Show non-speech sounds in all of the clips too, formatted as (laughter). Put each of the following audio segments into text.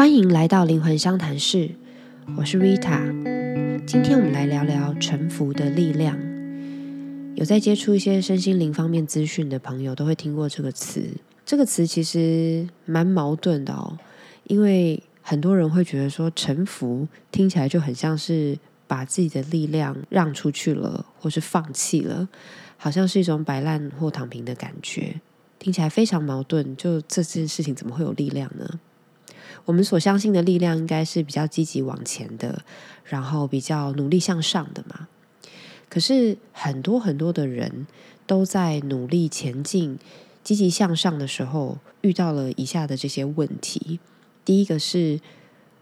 欢迎来到灵魂相谈室，我是 Rita。今天我们来聊聊臣服的力量。有在接触一些身心灵方面资讯的朋友，都会听过这个词。这个词其实蛮矛盾的哦，因为很多人会觉得说臣服听起来就很像是把自己的力量让出去了，或是放弃了，好像是一种摆烂或躺平的感觉，听起来非常矛盾。就这件事情怎么会有力量呢？我们所相信的力量应该是比较积极往前的，然后比较努力向上的嘛。可是很多很多的人都在努力前进、积极向上的时候，遇到了以下的这些问题。第一个是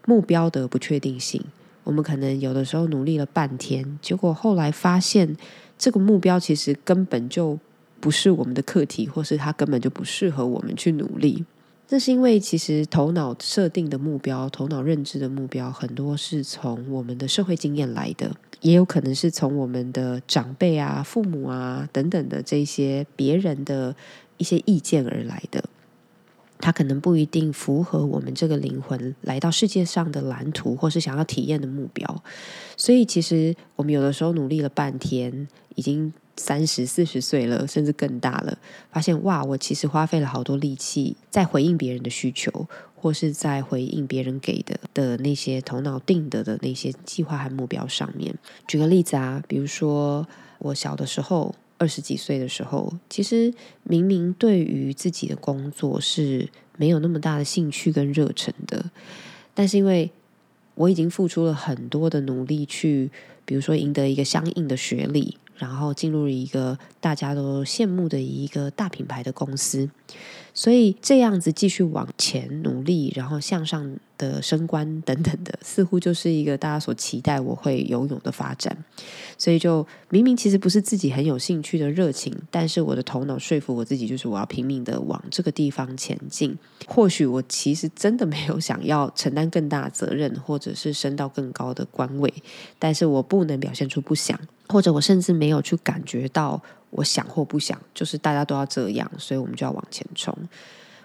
目标的不确定性。我们可能有的时候努力了半天，结果后来发现这个目标其实根本就不是我们的课题，或是它根本就不适合我们去努力。这是因为，其实头脑设定的目标、头脑认知的目标，很多是从我们的社会经验来的，也有可能是从我们的长辈啊、父母啊等等的这些别人的一些意见而来的。它可能不一定符合我们这个灵魂来到世界上的蓝图，或是想要体验的目标。所以，其实我们有的时候努力了半天，已经。三十四十岁了，甚至更大了，发现哇，我其实花费了好多力气在回应别人的需求，或是在回应别人给的的那些头脑定的的那些计划和目标上面。举个例子啊，比如说我小的时候，二十几岁的时候，其实明明对于自己的工作是没有那么大的兴趣跟热忱的，但是因为我已经付出了很多的努力去，比如说赢得一个相应的学历。然后进入了一个大家都羡慕的一个大品牌的公司，所以这样子继续往前努力，然后向上的升官 (laughs) 等等的，似乎就是一个大家所期待我会游泳的发展。所以就明明其实不是自己很有兴趣的热情，但是我的头脑说服我自己，就是我要拼命的往这个地方前进。或许我其实真的没有想要承担更大责任，或者是升到更高的官位，但是我不能表现出不想。或者我甚至没有去感觉到我想或不想，就是大家都要这样，所以我们就要往前冲。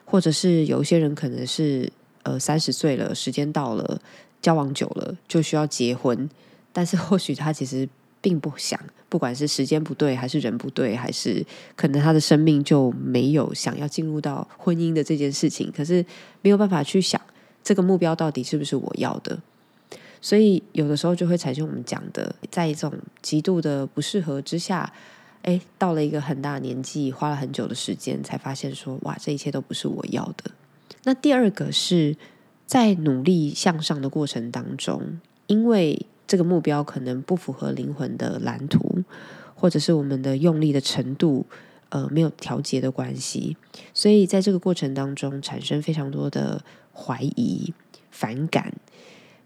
或者是有一些人可能是呃三十岁了，时间到了，交往久了就需要结婚，但是或许他其实并不想，不管是时间不对，还是人不对，还是可能他的生命就没有想要进入到婚姻的这件事情，可是没有办法去想这个目标到底是不是我要的。所以有的时候就会产生我们讲的，在一种极度的不适合之下，哎，到了一个很大的年纪，花了很久的时间，才发现说，哇，这一切都不是我要的。那第二个是在努力向上的过程当中，因为这个目标可能不符合灵魂的蓝图，或者是我们的用力的程度，呃，没有调节的关系，所以在这个过程当中产生非常多的怀疑、反感。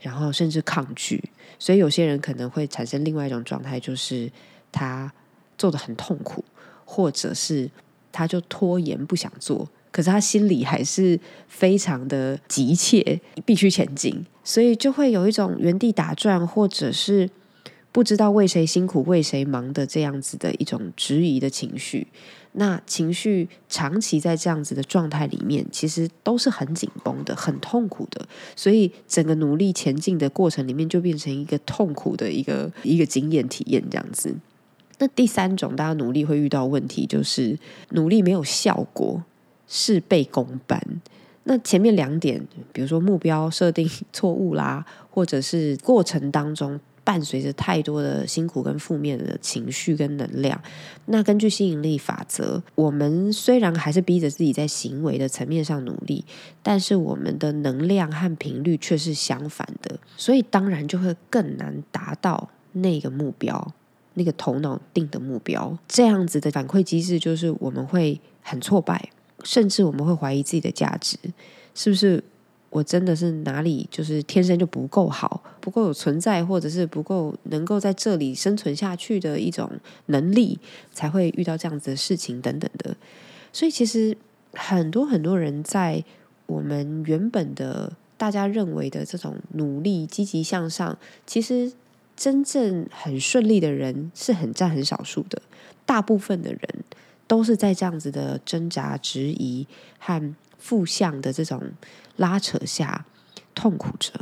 然后甚至抗拒，所以有些人可能会产生另外一种状态，就是他做的很痛苦，或者是他就拖延不想做，可是他心里还是非常的急切，必须前进，所以就会有一种原地打转，或者是不知道为谁辛苦为谁忙的这样子的一种质疑的情绪。那情绪长期在这样子的状态里面，其实都是很紧绷的、很痛苦的，所以整个努力前进的过程里面，就变成一个痛苦的一个一个经验体验这样子。那第三种，大家努力会遇到问题，就是努力没有效果，事倍功半。那前面两点，比如说目标设定错误啦，或者是过程当中。伴随着太多的辛苦跟负面的情绪跟能量，那根据吸引力法则，我们虽然还是逼着自己在行为的层面上努力，但是我们的能量和频率却是相反的，所以当然就会更难达到那个目标，那个头脑定的目标。这样子的反馈机制就是我们会很挫败，甚至我们会怀疑自己的价值，是不是？我真的是哪里就是天生就不够好，不够有存在，或者是不够能够在这里生存下去的一种能力，才会遇到这样子的事情等等的。所以，其实很多很多人在我们原本的大家认为的这种努力、积极向上，其实真正很顺利的人是很占很少数的。大部分的人都是在这样子的挣扎、质疑和。负向的这种拉扯下，痛苦着。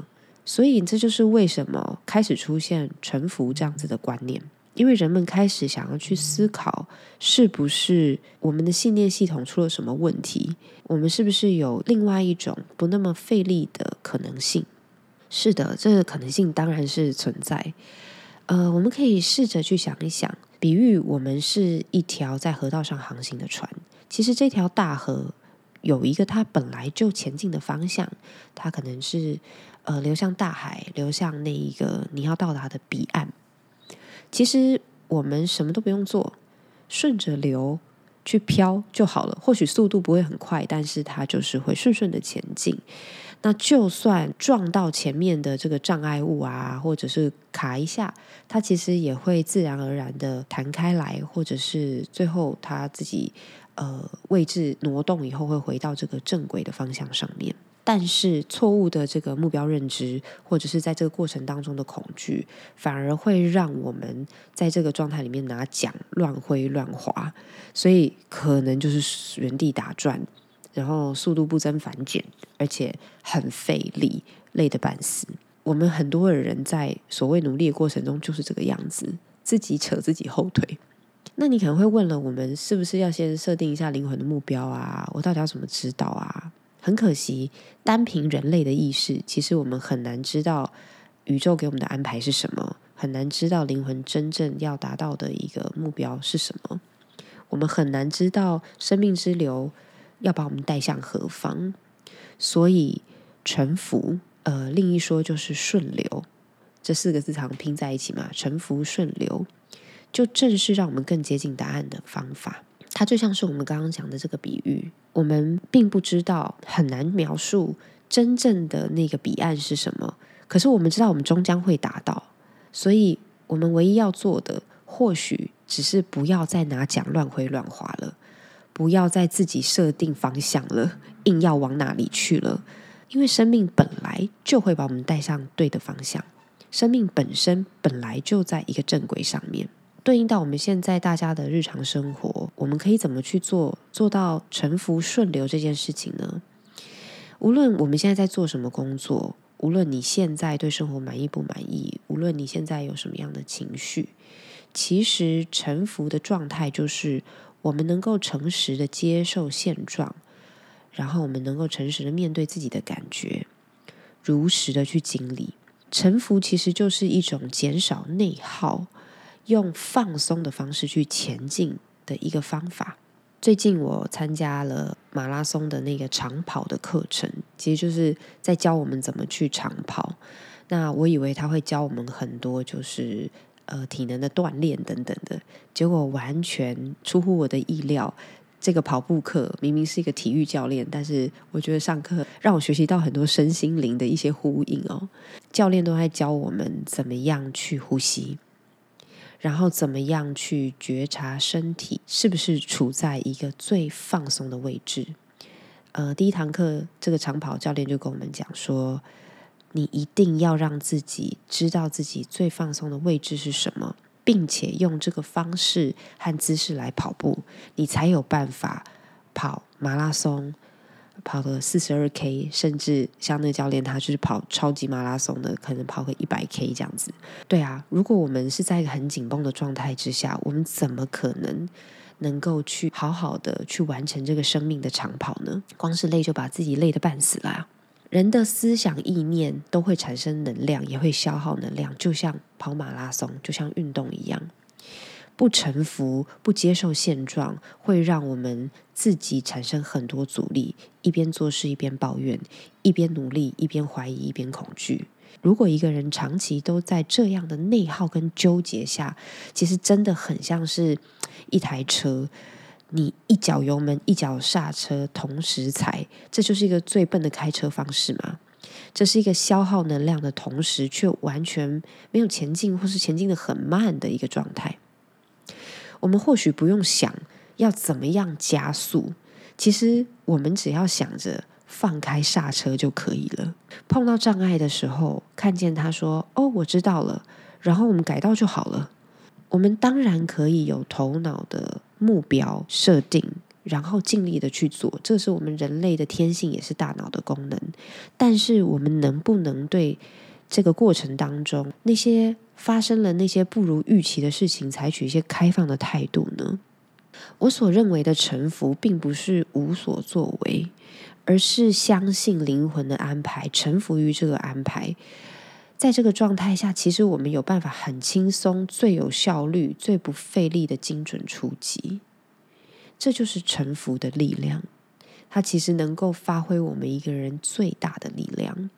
所以这就是为什么开始出现臣服这样子的观念，因为人们开始想要去思考，是不是我们的信念系统出了什么问题？我们是不是有另外一种不那么费力的可能性？是的，这个可能性当然是存在。呃，我们可以试着去想一想，比喻我们是一条在河道上航行的船，其实这条大河有一个它本来就前进的方向，它可能是呃流向大海，流向那一个你要到达的彼岸。其实我们什么都不用做，顺着流去漂就好了。或许速度不会很快，但是它就是会顺顺的前进。那就算撞到前面的这个障碍物啊，或者是卡一下，它其实也会自然而然的弹开来，或者是最后它自己呃位置挪动以后会回到这个正轨的方向上面。但是错误的这个目标认知，或者是在这个过程当中的恐惧，反而会让我们在这个状态里面拿桨乱挥乱划，所以可能就是原地打转。然后速度不增反减，而且很费力，累得半死。我们很多的人在所谓努力的过程中就是这个样子，自己扯自己后腿。那你可能会问了，我们是不是要先设定一下灵魂的目标啊？我到底要怎么知道啊？很可惜，单凭人类的意识，其实我们很难知道宇宙给我们的安排是什么，很难知道灵魂真正要达到的一个目标是什么。我们很难知道生命之流。要把我们带向何方？所以臣服，呃，另一说就是顺流，这四个字常拼在一起嘛。臣服顺流，就正是让我们更接近答案的方法。它就像是我们刚刚讲的这个比喻，我们并不知道，很难描述真正的那个彼岸是什么。可是我们知道，我们终将会达到。所以我们唯一要做的，或许只是不要再拿桨乱挥乱划了。不要再自己设定方向了，硬要往哪里去了？因为生命本来就会把我们带上对的方向，生命本身本来就在一个正轨上面。对应到我们现在大家的日常生活，我们可以怎么去做，做到沉浮顺流这件事情呢？无论我们现在在做什么工作，无论你现在对生活满意不满意，无论你现在有什么样的情绪，其实沉浮的状态就是。我们能够诚实的接受现状，然后我们能够诚实的面对自己的感觉，如实的去经历。臣服其实就是一种减少内耗，用放松的方式去前进的一个方法。最近我参加了马拉松的那个长跑的课程，其实就是在教我们怎么去长跑。那我以为他会教我们很多，就是。呃，体能的锻炼等等的结果完全出乎我的意料。这个跑步课明明是一个体育教练，但是我觉得上课让我学习到很多身心灵的一些呼应哦。教练都在教我们怎么样去呼吸，然后怎么样去觉察身体是不是处在一个最放松的位置。呃，第一堂课这个长跑教练就跟我们讲说。你一定要让自己知道自己最放松的位置是什么，并且用这个方式和姿势来跑步，你才有办法跑马拉松，跑个四十二 K，甚至像那个教练他就是跑超级马拉松的，可能跑个一百 K 这样子。对啊，如果我们是在一个很紧绷的状态之下，我们怎么可能能够去好好的去完成这个生命的长跑呢？光是累就把自己累得半死了。人的思想意念都会产生能量，也会消耗能量，就像跑马拉松，就像运动一样。不臣服、不接受现状，会让我们自己产生很多阻力。一边做事一边抱怨，一边努力一边怀疑，一边恐惧。如果一个人长期都在这样的内耗跟纠结下，其实真的很像是一台车。你一脚油门，一脚刹车，同时踩，这就是一个最笨的开车方式吗？这是一个消耗能量的同时，却完全没有前进，或是前进的很慢的一个状态。我们或许不用想要怎么样加速，其实我们只要想着放开刹车就可以了。碰到障碍的时候，看见他说：“哦，我知道了。”然后我们改道就好了。我们当然可以有头脑的。目标设定，然后尽力的去做，这是我们人类的天性，也是大脑的功能。但是我们能不能对这个过程当中那些发生了那些不如预期的事情，采取一些开放的态度呢？我所认为的臣服，并不是无所作为，而是相信灵魂的安排，臣服于这个安排。在这个状态下，其实我们有办法很轻松、最有效率、最不费力的精准出击。这就是臣服的力量，它其实能够发挥我们一个人最大的力量。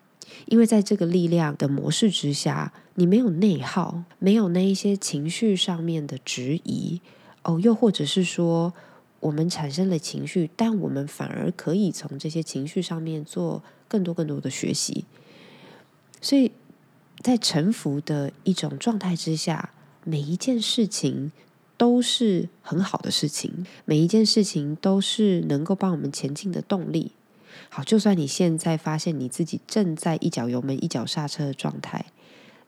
因为在这个力量的模式之下，你没有内耗，没有那一些情绪上面的质疑。哦，又或者是说，我们产生了情绪，但我们反而可以从这些情绪上面做更多更多的学习。所以在臣服的一种状态之下，每一件事情都是很好的事情，每一件事情都是能够帮我们前进的动力。好，就算你现在发现你自己正在一脚油门一脚刹车的状态。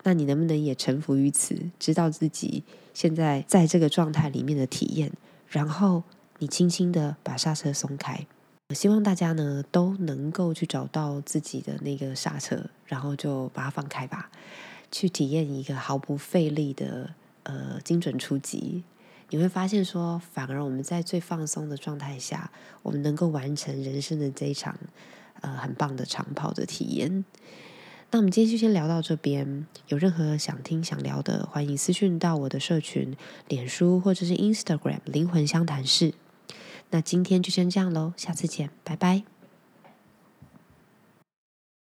那你能不能也臣服于此，知道自己现在在这个状态里面的体验，然后你轻轻的把刹车松开。我希望大家呢都能够去找到自己的那个刹车，然后就把它放开吧，去体验一个毫不费力的呃精准出击。你会发现说，反而我们在最放松的状态下，我们能够完成人生的这一场呃很棒的长跑的体验。那我们今天就先聊到这边。有任何想听、想聊的，欢迎私讯到我的社群、脸书或者是 Instagram“ 灵魂相谈室”。那今天就先这样喽，下次见，拜拜。